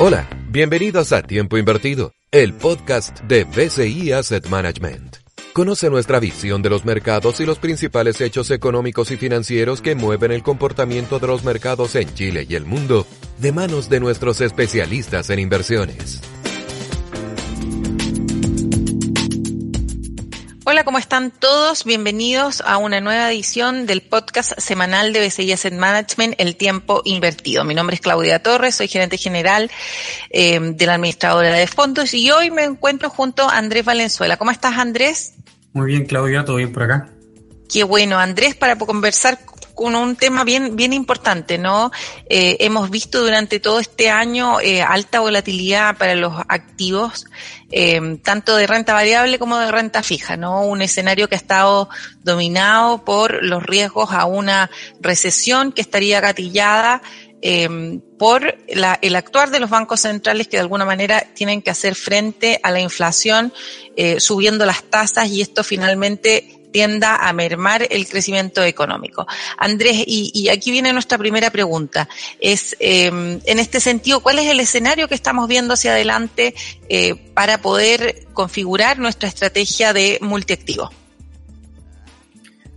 Hola, bienvenidos a Tiempo Invertido, el podcast de BCI Asset Management. Conoce nuestra visión de los mercados y los principales hechos económicos y financieros que mueven el comportamiento de los mercados en Chile y el mundo de manos de nuestros especialistas en inversiones. Hola, ¿cómo están todos? Bienvenidos a una nueva edición del podcast semanal de BCI Asset Management, El Tiempo Invertido. Mi nombre es Claudia Torres, soy gerente general eh, de la administradora de fondos y hoy me encuentro junto a Andrés Valenzuela. ¿Cómo estás, Andrés? Muy bien, Claudia, ¿todo bien por acá? Qué bueno, Andrés, para conversar con un tema bien, bien importante, ¿no? Eh, hemos visto durante todo este año eh, alta volatilidad para los activos, eh, tanto de renta variable como de renta fija, ¿no? Un escenario que ha estado dominado por los riesgos a una recesión que estaría gatillada por el actuar de los bancos centrales que de alguna manera tienen que hacer frente a la inflación, subiendo las tasas y esto finalmente tienda a mermar el crecimiento económico. Andrés, y, aquí viene nuestra primera pregunta. Es, eh, en este sentido, ¿cuál es el escenario que estamos viendo hacia adelante eh, para poder configurar nuestra estrategia de multiactivo?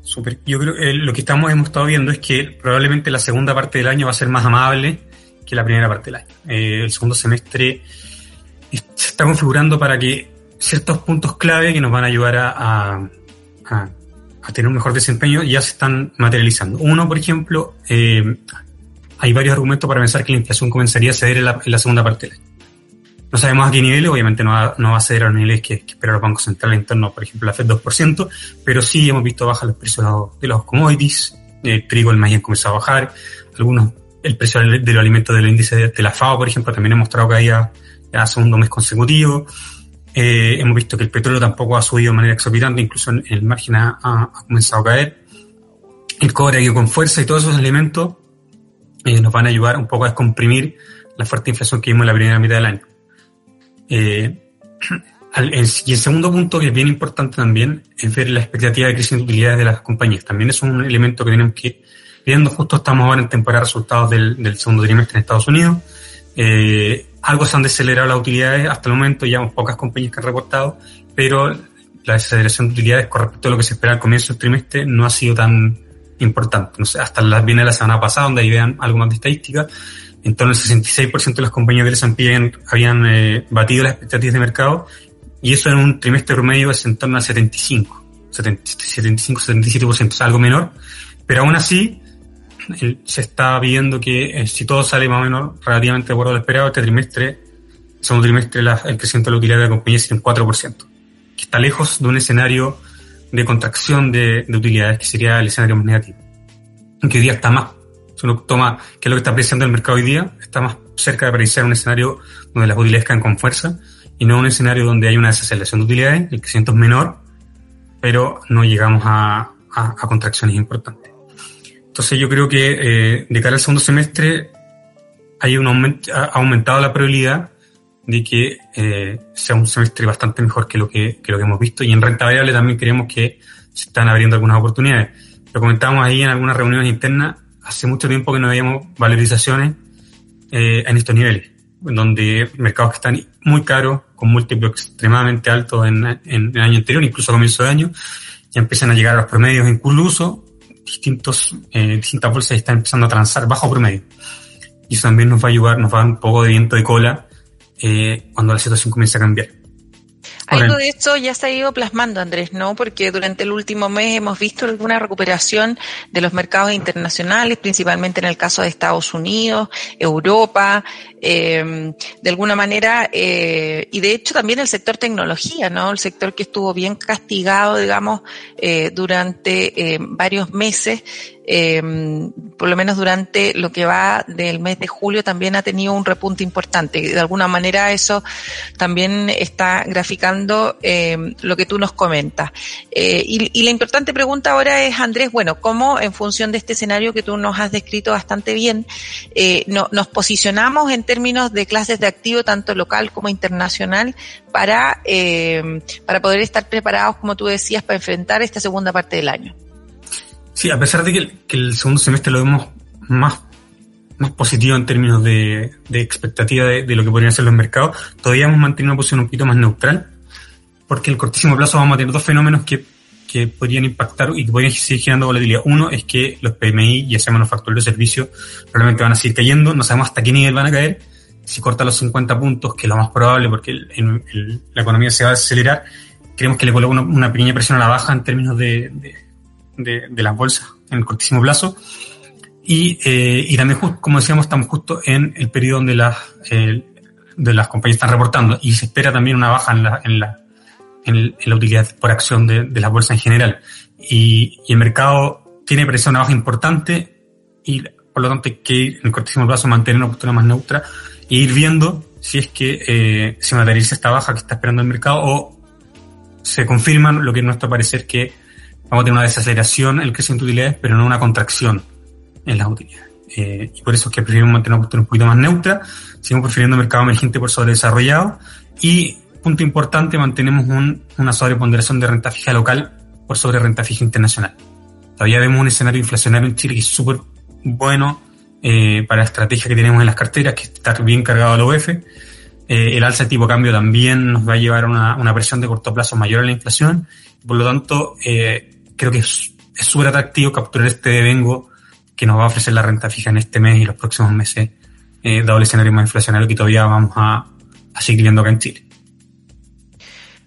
Super. Yo creo que lo que estamos hemos estado viendo es que probablemente la segunda parte del año va a ser más amable que la primera parte del año. Eh, el segundo semestre se está configurando para que ciertos puntos clave que nos van a ayudar a a, a, tener un mejor desempeño ya se están materializando. Uno, por ejemplo, eh, hay varios argumentos para pensar que la inflación comenzaría a ceder en la, en la segunda parte. No sabemos a qué niveles, obviamente no va, no va a ceder a los niveles que, que esperan los bancos centrales en torno, por ejemplo, la FED 2%, pero sí hemos visto bajas los precios de los commodities, el trigo, el maíz han comenzado a bajar, algunos, el precio de los alimentos del índice de, de la FAO, por ejemplo, también ha mostrado caída ya segundo mes consecutivo. Eh, hemos visto que el petróleo tampoco ha subido de manera exorbitante, incluso en el margen ha, ha, comenzado a caer. El cobre ha ido con fuerza y todos esos elementos eh, nos van a ayudar un poco a descomprimir la fuerte inflación que vimos en la primera mitad del año. Eh, al, el, y el segundo punto, que es bien importante también, es ver la expectativa de crecimiento de utilidades de las compañías. También es un elemento que tenemos que ir viendo. Justo estamos ahora en temporada de resultados del, del segundo trimestre en Estados Unidos. Eh, algo se han desacelerado las utilidades hasta el momento, ya pocas compañías que han reportado, pero la desaceleración de utilidades con respecto a lo que se esperaba al comienzo del trimestre no ha sido tan importante. No sé, hasta las viene la semana pasada, donde ahí vean algo más de estadística, en torno al 66% de las compañías del S&P habían, habían eh, batido las expectativas de mercado, y eso en un trimestre promedio es en torno al 75, 75, 77%, o sea, algo menor, pero aún así, se está viendo que eh, si todo sale más o menos relativamente de acuerdo a lo esperado, este trimestre, segundo trimestre, la, el crecimiento de la utilidad de la compañía es un 4%, que está lejos de un escenario de contracción de, de utilidades, que sería el escenario más negativo. Que hoy día está más, si uno toma qué es lo que está apreciando el mercado hoy día, está más cerca de apreciar un escenario donde las utilidades caen con fuerza y no un escenario donde hay una desaceleración de utilidades, el crecimiento es menor, pero no llegamos a, a, a contracciones importantes. Entonces yo creo que eh, de cara al segundo semestre hay un aumento, ha aumentado la probabilidad de que eh, sea un semestre bastante mejor que lo que, que, lo que hemos visto. Y en renta variable también creemos que se están abriendo algunas oportunidades. Lo comentábamos ahí en algunas reuniones internas, hace mucho tiempo que no veíamos valorizaciones eh, en estos niveles, donde mercados que están muy caros, con múltiplos extremadamente altos en, en, en el año anterior, incluso a comienzo de año, ya empiezan a llegar a los promedios incluso distintos, eh, distintas bolsas están empezando a transar bajo promedio. Y eso también nos va a ayudar, nos va a dar un poco de viento de cola eh, cuando la situación comience a cambiar. Algo de esto ya se ha ido plasmando, Andrés, ¿no? Porque durante el último mes hemos visto alguna recuperación de los mercados internacionales, principalmente en el caso de Estados Unidos, Europa, eh, de alguna manera, eh, y de hecho también el sector tecnología, ¿no? El sector que estuvo bien castigado, digamos, eh, durante varios meses. Eh, por lo menos durante lo que va del mes de julio también ha tenido un repunte importante. De alguna manera eso también está graficando eh, lo que tú nos comentas. Eh, y, la importante pregunta ahora es, Andrés, bueno, ¿cómo en función de este escenario que tú nos has descrito bastante bien, no, nos posicionamos en términos de clases de activo, tanto local como internacional, para, para poder estar preparados, como tú decías, para enfrentar esta segunda parte del año? Sí, a pesar de que el, segundo semestre lo vemos más, más positiva en términos de, expectativa de, lo que podrían ser los mercados, todavía hemos mantenido una posición un poquito más neutral, porque en el cortísimo plazo vamos a tener dos fenómenos que, que podrían impactar y que podrían seguir generando volatilidad. Uno es que los PMI, ya sea manufactureros de servicios, probablemente van a seguir cayendo, no sabemos hasta qué nivel van a caer, si corta los 50 puntos, que es lo más probable porque la economía se va a acelerar, creemos que le coloca una, pequeña presión a la baja en términos de, de, las bolsas en el cortísimo plazo. Y, eh, y también, como decíamos, estamos justo en el periodo donde las, de las compañías están reportando y se espera también una baja en la, en la, en, la utilidad por acción de, de las bolsas en general. Y, y, el mercado tiene presión a baja importante y por lo tanto hay que en el cortísimo plazo mantener una postura más neutra e ir viendo si es que eh, se materializa esta baja que está esperando el mercado o se confirma lo que es nuestro parecer que vamos a tener una desaceleración en el crecimiento de utilidades, pero no una contracción en las utilidades. Eh, y por eso es que preferimos mantener una postura un poquito más neutra, seguimos prefiriendo mercado emergente por sobre desarrollado y, punto importante, mantenemos un, una sobreponderación de renta fija local por sobre renta fija internacional. Todavía vemos un escenario inflacionario en Chile que es súper bueno eh, para la estrategia que tenemos en las carteras, que está bien cargado al OF. Eh, el alza de tipo cambio también nos va a llevar a una, una presión de corto plazo mayor a la inflación. Por lo tanto, eh, creo que es súper atractivo capturar este devengo que nos va a ofrecer la renta fija en este mes y los próximos meses, eh, dado el escenario más inflacionario que todavía vamos a, a seguir viendo acá en Chile.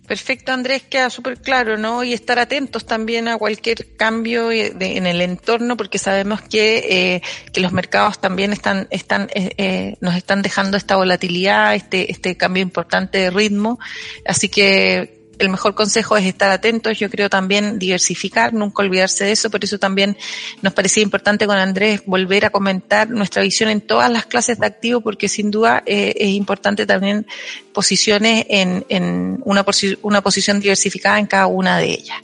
Perfecto, Andrés, queda súper claro, ¿no? Y estar atentos también a cualquier cambio en el entorno, porque sabemos que, eh, que los mercados también están, están, eh, eh, nos están dejando esta volatilidad, este, este cambio importante de ritmo. Así que el mejor consejo es estar atentos, yo creo también diversificar, nunca olvidarse de eso, por eso también nos parecía importante con Andrés volver a comentar nuestra visión en todas las clases de activos, porque sin duda eh, es importante también posiciones en, en una, una posición diversificada en cada una de ellas.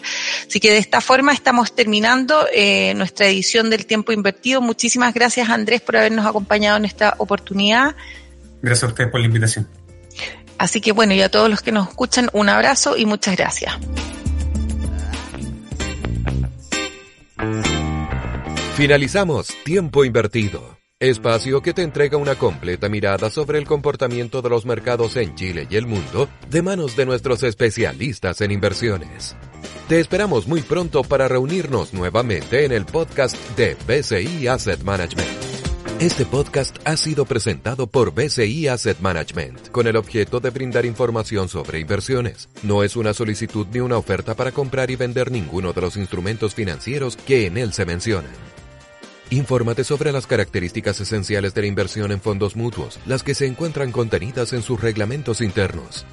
Así que de esta forma estamos terminando eh, nuestra edición del tiempo invertido. Muchísimas gracias Andrés por habernos acompañado en esta oportunidad. Gracias a ustedes por la invitación. Así que bueno, y a todos los que nos escuchan, un abrazo y muchas gracias. Finalizamos Tiempo Invertido, espacio que te entrega una completa mirada sobre el comportamiento de los mercados en Chile y el mundo de manos de nuestros especialistas en inversiones. Te esperamos muy pronto para reunirnos nuevamente en el podcast de BCI Asset Management. Este podcast ha sido presentado por BCI Asset Management con el objeto de brindar información sobre inversiones. No es una solicitud ni una oferta para comprar y vender ninguno de los instrumentos financieros que en él se mencionan. Infórmate sobre las características esenciales de la inversión en fondos mutuos, las que se encuentran contenidas en sus reglamentos internos.